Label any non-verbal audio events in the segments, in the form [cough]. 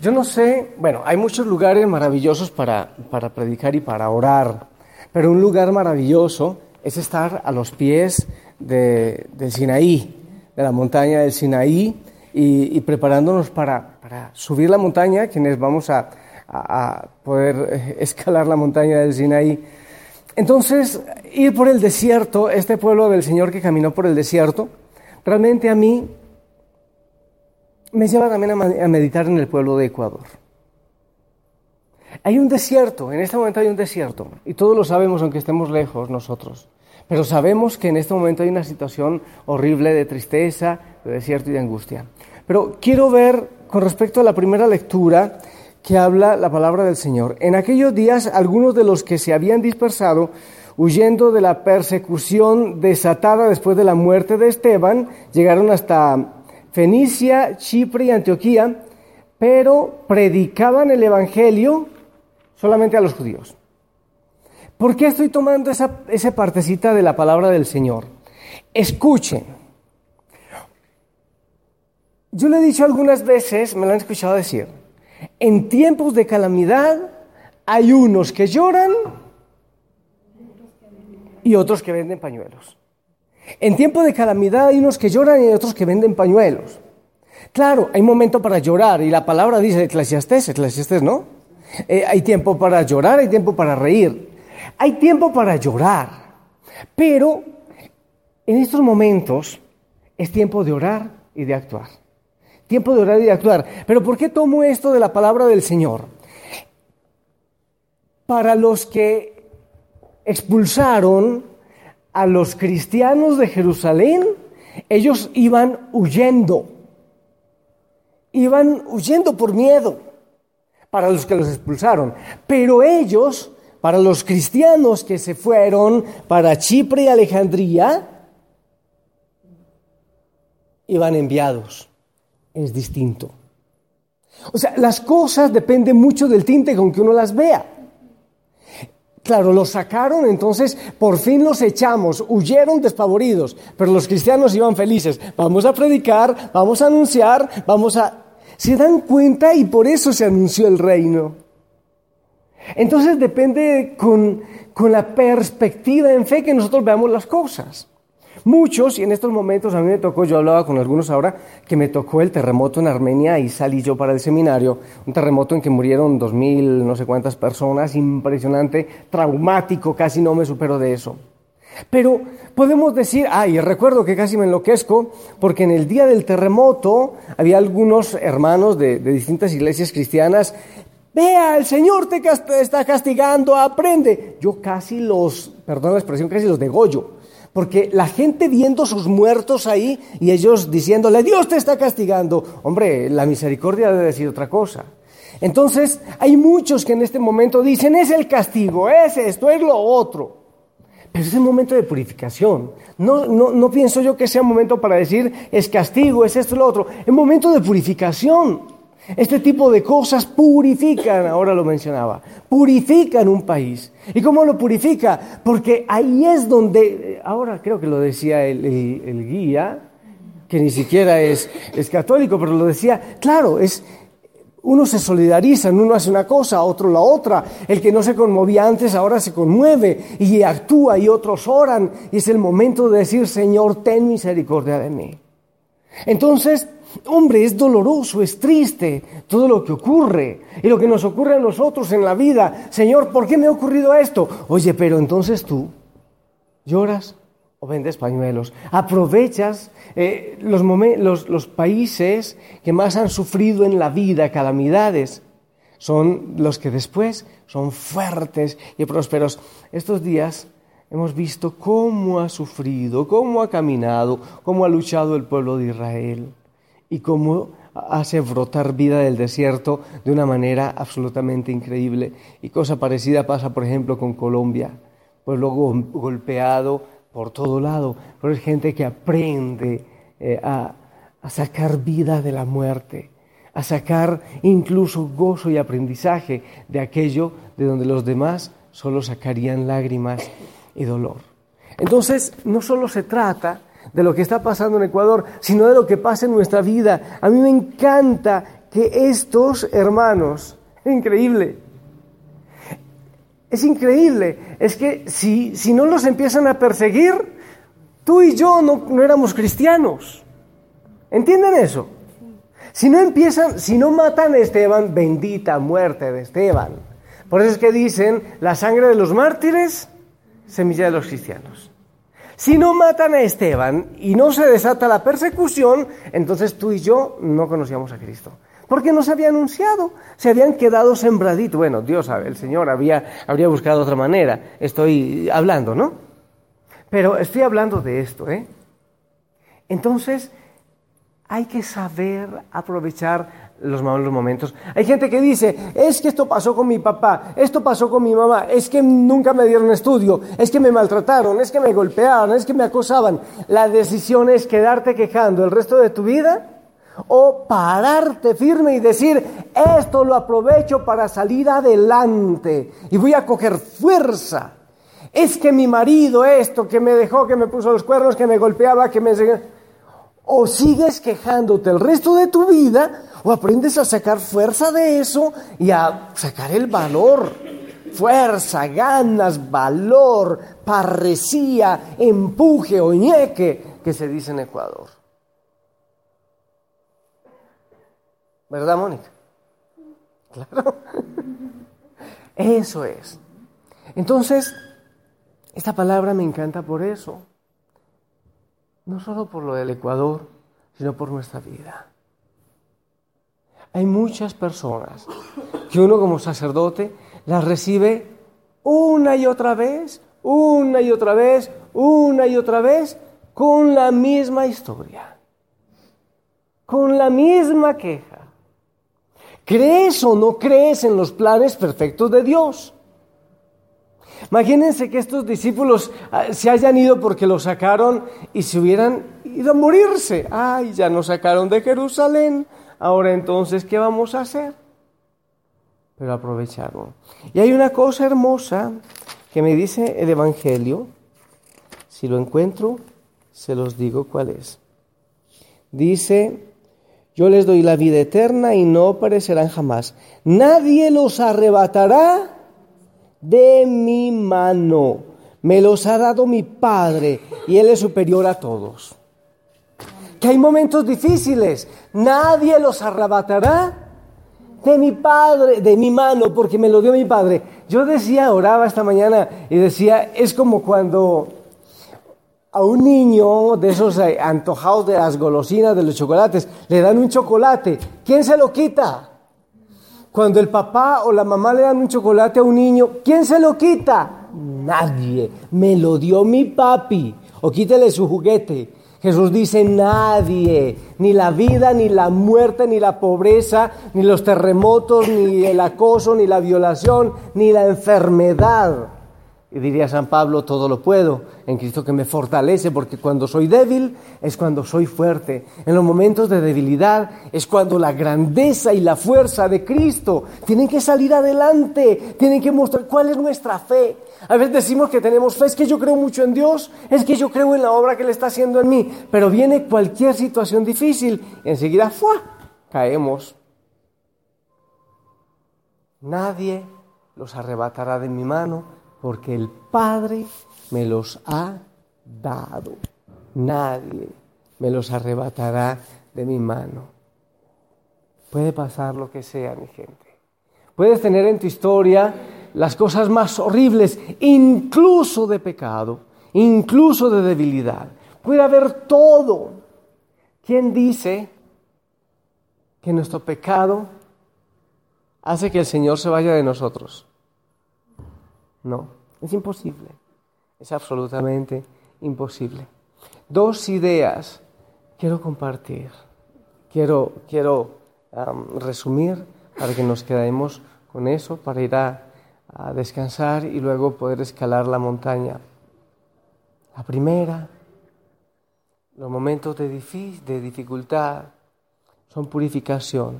yo no sé, bueno, hay muchos lugares maravillosos para, para predicar y para orar, pero un lugar maravilloso es estar a los pies de, del Sinaí, de la montaña del Sinaí, y, preparándonos para, para, subir la montaña, quienes vamos a, a, poder eh, escalar la montaña del Sinaí. Entonces, ir por el desierto, este pueblo del Señor que caminó por el desierto, realmente a mí me lleva también a meditar en el pueblo de Ecuador. Hay un desierto, en este momento hay un desierto, y todos lo sabemos aunque estemos lejos nosotros, pero sabemos que en este momento hay una situación horrible de tristeza, de desierto y de angustia. Pero quiero ver con respecto a la primera lectura que habla la palabra del Señor. En aquellos días algunos de los que se habían dispersado, huyendo de la persecución desatada después de la muerte de Esteban, llegaron hasta Fenicia, Chipre y Antioquía, pero predicaban el Evangelio solamente a los judíos. ¿Por qué estoy tomando esa, esa partecita de la palabra del Señor? Escuchen. Yo le he dicho algunas veces, me lo han escuchado decir, en tiempos de calamidad hay unos que lloran y otros que venden pañuelos. En tiempo de calamidad hay unos que lloran y otros que venden pañuelos. Claro, hay momento para llorar y la palabra dice Eclesiastés, Eclesiastés no. Eh, hay tiempo para llorar, hay tiempo para reír. Hay tiempo para llorar. Pero en estos momentos es tiempo de orar y de actuar. Tiempo de orar y de actuar. Pero ¿por qué tomo esto de la palabra del Señor? Para los que expulsaron a los cristianos de Jerusalén, ellos iban huyendo. Iban huyendo por miedo para los que los expulsaron. Pero ellos, para los cristianos que se fueron para Chipre y Alejandría, iban enviados. Es distinto. O sea, las cosas dependen mucho del tinte con que uno las vea. Claro, los sacaron, entonces por fin los echamos, huyeron despavoridos, pero los cristianos iban felices. Vamos a predicar, vamos a anunciar, vamos a... Se dan cuenta y por eso se anunció el reino. Entonces depende con, con la perspectiva en fe que nosotros veamos las cosas. Muchos, y en estos momentos a mí me tocó, yo hablaba con algunos ahora, que me tocó el terremoto en Armenia y salí yo para el seminario, un terremoto en que murieron dos mil, no sé cuántas personas, impresionante, traumático, casi no me supero de eso. Pero podemos decir, ay, recuerdo que casi me enloquezco, porque en el día del terremoto había algunos hermanos de, de distintas iglesias cristianas Vea, el Señor te está castigando, aprende. Yo casi los, perdón la expresión, casi los degollo. Porque la gente viendo sus muertos ahí y ellos diciéndole, Dios te está castigando. Hombre, la misericordia debe decir otra cosa. Entonces, hay muchos que en este momento dicen, es el castigo, es esto, es lo otro. Pero es el momento de purificación. No, no, no pienso yo que sea momento para decir, es castigo, es esto, es lo otro. Es momento de purificación. Este tipo de cosas purifican, ahora lo mencionaba, purifican un país. ¿Y cómo lo purifica? Porque ahí es donde, ahora creo que lo decía el, guía, que ni siquiera es, es, católico, pero lo decía, claro, es, uno se solidariza, uno hace una cosa, otro la otra. El que no se conmovía antes ahora se conmueve y actúa y otros oran. Y es el momento de decir, Señor, ten misericordia de mí. Entonces, Hombre, es doloroso, es triste todo lo que ocurre y lo que nos ocurre a nosotros en la vida. Señor, ¿por qué me ha ocurrido esto? Oye, pero entonces tú lloras o vendes pañuelos. Aprovechas eh, los, los países que más han sufrido en la vida calamidades. Son los que después son fuertes y prósperos. Estos días hemos visto cómo ha sufrido, cómo ha caminado, cómo ha luchado el pueblo de Israel y cómo hace brotar vida del desierto de una manera absolutamente increíble. Y cosa parecida pasa, por ejemplo, con Colombia, pueblo golpeado por todo lado, pero es gente que aprende eh, a, a sacar vida de la muerte, a sacar incluso gozo y aprendizaje de aquello de donde los demás solo sacarían lágrimas y dolor. Entonces, no solo se trata de lo que está pasando en Ecuador, sino de lo que pasa en nuestra vida. A mí me encanta que estos hermanos, increíble, es increíble, es que si, si no los empiezan a perseguir, tú y yo no, no éramos cristianos. ¿Entienden eso? Si no empiezan, si no matan a Esteban, bendita muerte de Esteban. Por eso es que dicen, la sangre de los mártires, semilla de los cristianos. Si no matan a Esteban y no se desata la persecución, entonces tú y yo no conocíamos a Cristo. Porque no se había anunciado, se habían quedado sembraditos. Bueno, Dios sabe, el Señor había, habría buscado otra manera. Estoy hablando, ¿no? Pero estoy hablando de esto, ¿eh? Entonces, hay que saber aprovechar los malos momentos. Hay gente que dice, es que esto pasó con mi papá, esto pasó con mi mamá, es que nunca me dieron estudio, es que me maltrataron, es que me golpearon, es que me acosaban. La decisión es quedarte quejando el resto de tu vida o pararte firme y decir, esto lo aprovecho para salir adelante y voy a coger fuerza. Es que mi marido esto, que me dejó, que me puso los cuernos, que me golpeaba, que me o sigues quejándote el resto de tu vida, o aprendes a sacar fuerza de eso y a sacar el valor. Fuerza, ganas, valor, parresía, empuje o ñeque, que se dice en Ecuador. ¿Verdad, Mónica? Claro. [laughs] Eso es. Entonces, esta palabra me encanta por eso no solo por lo del Ecuador, sino por nuestra vida. Hay muchas personas que uno como sacerdote las recibe una y otra vez, una y otra vez, una y otra vez, con la misma historia, con la misma queja. ¿Crees o no crees en los planes perfectos de Dios? Imagínense que estos discípulos ah, se hayan ido porque los sacaron y se hubieran ido a morirse. Ay, ya nos sacaron de Jerusalén. Ahora entonces, ¿qué vamos a hacer? Pero aprovecharon. Y hay una cosa hermosa que me dice el Evangelio. Si lo encuentro, se los digo cuál es. Dice, yo les doy la vida eterna y no perecerán jamás. Nadie los arrebatará de mi mano. Me los ha dado mi Padre y Él es superior a todos. Que hay momentos difíciles, nadie los arrebatará de mi Padre, de mi mano, porque me lo dio mi Padre. Yo decía, oraba esta mañana y decía, es como cuando a un niño de esos eh, antojados de las golosinas, de los chocolates, le dan un chocolate. ¿Quién se lo quita? Cuando el papá o la mamá le dan un chocolate a un niño, ¿quién se lo quita? Nadie. Me lo dio mi papi. O quítele su juguete. Jesús dice nadie, ni la vida, ni la muerte, ni la pobreza, ni los terremotos, ni el acoso, ni la violación, ni la enfermedad y diría San Pablo, todo lo puedo en Cristo que me fortalece, porque cuando soy débil es cuando soy fuerte. En los momentos de debilidad es cuando la grandeza y la fuerza de Cristo tienen que salir adelante, tienen que mostrar cuál es nuestra fe. A veces decimos que tenemos fe, es que yo creo mucho en Dios, es que yo creo en la obra que Él está haciendo en mí, pero viene cualquier situación difícil y enseguida ¡fua! caemos. Nadie los arrebatará de mi mano porque el Padre me los ha dado. Nadie me los arrebatará de mi mano. Puede pasar lo que sea, mi gente. Puedes tener en tu historia las cosas más horribles, incluso de pecado, incluso de debilidad. Puede haber todo. ¿Quién dice que nuestro pecado hace que el Señor se vaya de nosotros? No, es imposible. Es absolutamente imposible. Dos ideas quiero compartir. quiero, quiero resumir para que nos quedemos con eso, para ir a, descansar y luego poder escalar la montaña. La primera, los momentos de, de dificultad son purificación,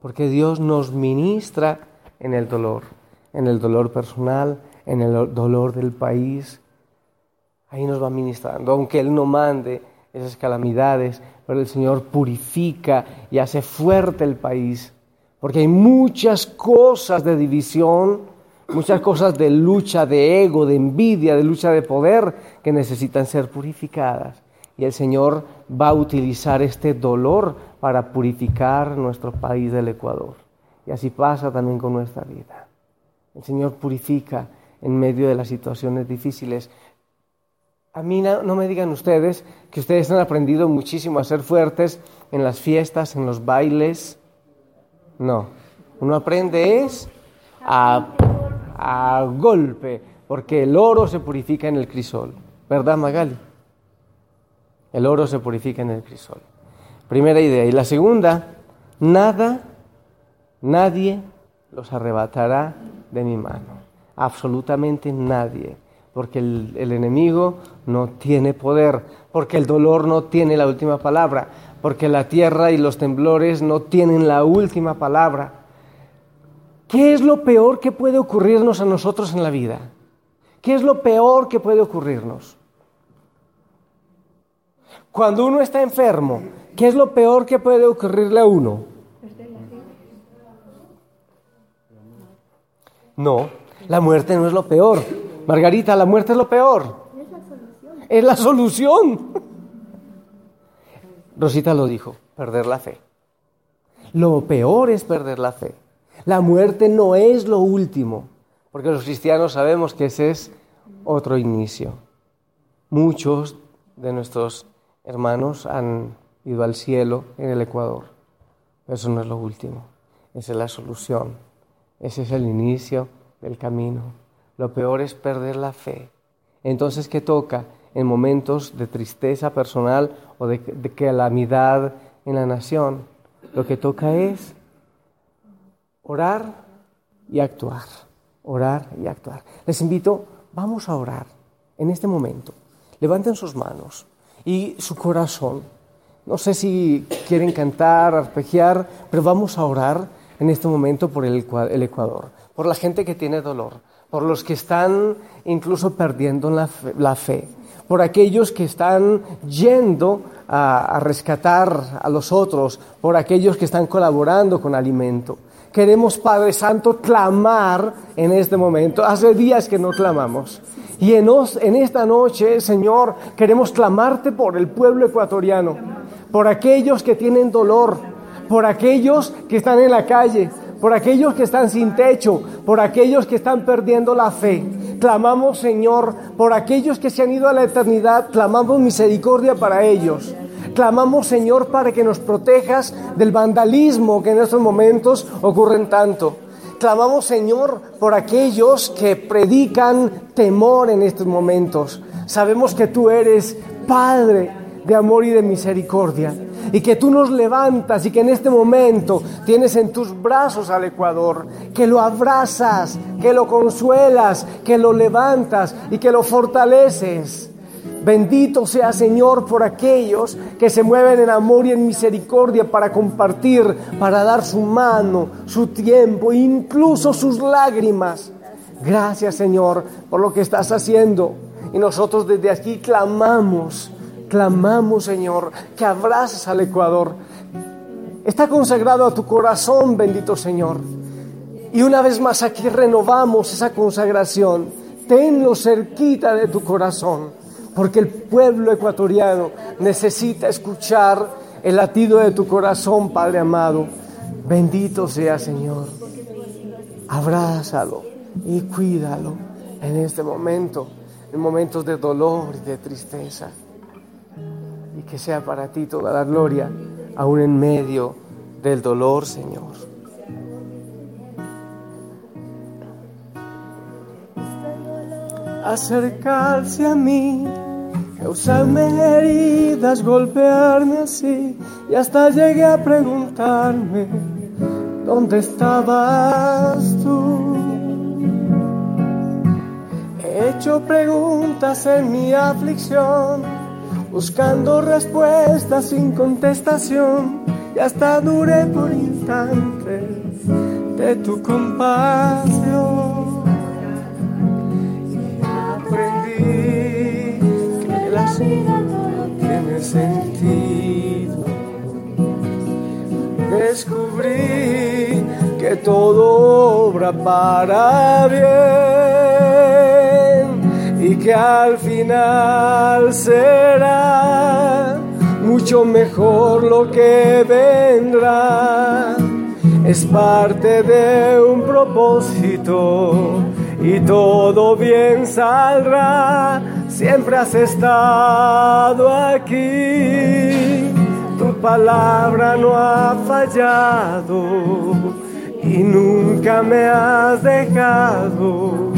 porque Dios nos ministra en el dolor, en el dolor personal, en el dolor del país. Ahí nos va ministrando, aunque Él no mande esas calamidades, pero el Señor purifica y hace fuerte el país, porque hay muchas cosas de división, muchas cosas de lucha, de ego, de envidia, de lucha de poder que necesitan ser purificadas. Y el Señor va a utilizar este dolor para purificar nuestro país del Ecuador. Y así pasa también con nuestra vida. El Señor purifica en medio de las situaciones difíciles. A mí no, me digan ustedes que ustedes han aprendido muchísimo a ser fuertes en las fiestas, en los bailes. No, uno aprende es a, a golpe, porque el oro se purifica en el crisol. ¿Verdad, Magali? El oro se purifica en el crisol. Primera idea. Y la segunda, nada, nadie los arrebatará de mi mano. Absolutamente nadie. Porque el, enemigo no tiene poder, porque el dolor no tiene la última palabra, porque la tierra y los temblores no tienen la última palabra. ¿Qué es lo peor que puede ocurrirnos a nosotros en la vida? ¿Qué es lo peor que puede ocurrirnos? Cuando uno está enfermo, ¿qué es lo peor que puede ocurrirle a uno? No, la muerte no es lo peor. Margarita, la muerte es lo peor. Es la solución. Rosita lo dijo, perder la fe. Lo peor es perder la fe. La muerte no es lo último, porque los cristianos sabemos que ese es otro inicio. Muchos de nuestros hermanos han ido al cielo en el Ecuador. Eso no es lo último, esa es la solución, ese es el inicio del camino. Lo peor es perder la fe. Entonces, ¿qué toca? En momentos de tristeza personal o de, calamidad en la nación, lo que toca es orar y actuar. Orar y actuar. Les invito, vamos a orar en este momento. Levanten sus manos y su corazón. No sé si quieren cantar, arpegiar, pero vamos a orar en este momento por el, Ecuador, por la gente que tiene dolor, por los que están incluso perdiendo la fe, por aquellos que están yendo a, rescatar a los otros, por aquellos que están colaborando con alimento. Queremos, Padre Santo, clamar en este momento. Hace días que no clamamos. Y en esta noche, Señor, queremos clamarte por el pueblo ecuatoriano, por aquellos que tienen dolor, por aquellos que están en la calle, por aquellos que están sin techo, por aquellos que están perdiendo la fe. Clamamos, Señor, por aquellos que se han ido a la eternidad, clamamos misericordia para ellos. Clamamos, Señor, para que nos protejas del vandalismo que en estos momentos ocurren tanto. Clamamos, Señor, por aquellos que predican temor en estos momentos. Sabemos que tú eres Padre de amor y de misericordia y que tú nos levantas y que en este momento tienes en tus brazos al Ecuador, que lo abrazas, que lo consuelas, que lo levantas y que lo fortaleces. Bendito sea Señor por aquellos que se mueven en amor y en misericordia para compartir, para dar su mano, su tiempo, incluso sus lágrimas. Gracias Señor por lo que estás haciendo. Y nosotros desde aquí clamamos, clamamos Señor, que abraces al Ecuador. Está consagrado a tu corazón, bendito Señor. Y una vez más aquí renovamos esa consagración. Tenlo cerquita de tu corazón porque el pueblo ecuatoriano necesita escuchar el latido de tu corazón, Padre amado. Bendito sea, Señor. Abrázalo y cuídalo en este momento, en momentos de dolor y de tristeza. Que sea para ti toda la gloria, aún en medio del dolor, Señor. Acercarse a mí causarme heridas, golpearme así y hasta llegué a preguntarme dónde estabas tú. He hecho preguntas en mi aflicción, buscando respuestas sin contestación y hasta duré por instantes de tu compasión. tiene sentido. Descubrí que todo obra para bien y que al final será mucho mejor lo que vendrá. Es parte de un propósito y todo bien saldrá siempre has estado aquí. Tu palabra no ha fallado y nunca me has dejado.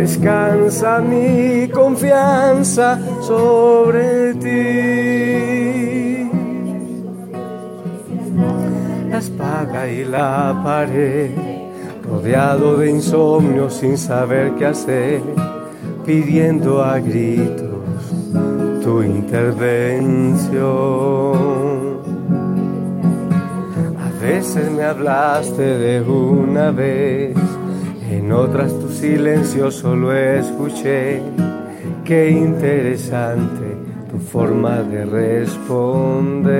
Descansa mi confianza sobre ti. La espada y la pared, rodeado de insomnio sin saber qué hacer pidiendo a gritos tu intervención. A veces me hablaste de una vez, en otras tu silencio solo escuché. Qué interesante tu forma de responder.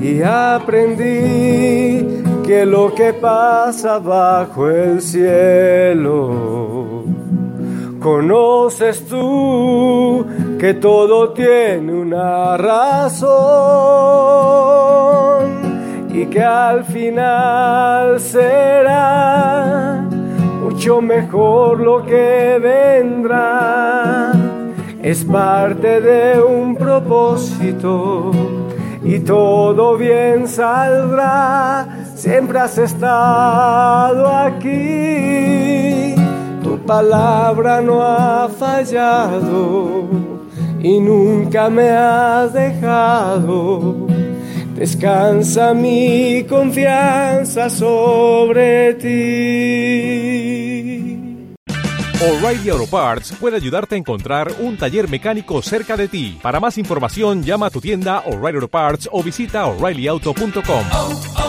Y aprendí que lo que pasa bajo el cielo, conoces tú que todo tiene una razón y que al final será mucho mejor lo que vendrá. Es parte de un propósito y todo bien saldrá. Siempre has estado aquí, tu palabra no ha fallado y nunca me has dejado. Descansa mi confianza sobre ti. O'Reilly Auto Parts puede ayudarte a encontrar un taller mecánico cerca de ti. Para más información, llama a tu tienda O'Reilly Auto Parts o visita oreillyauto.com.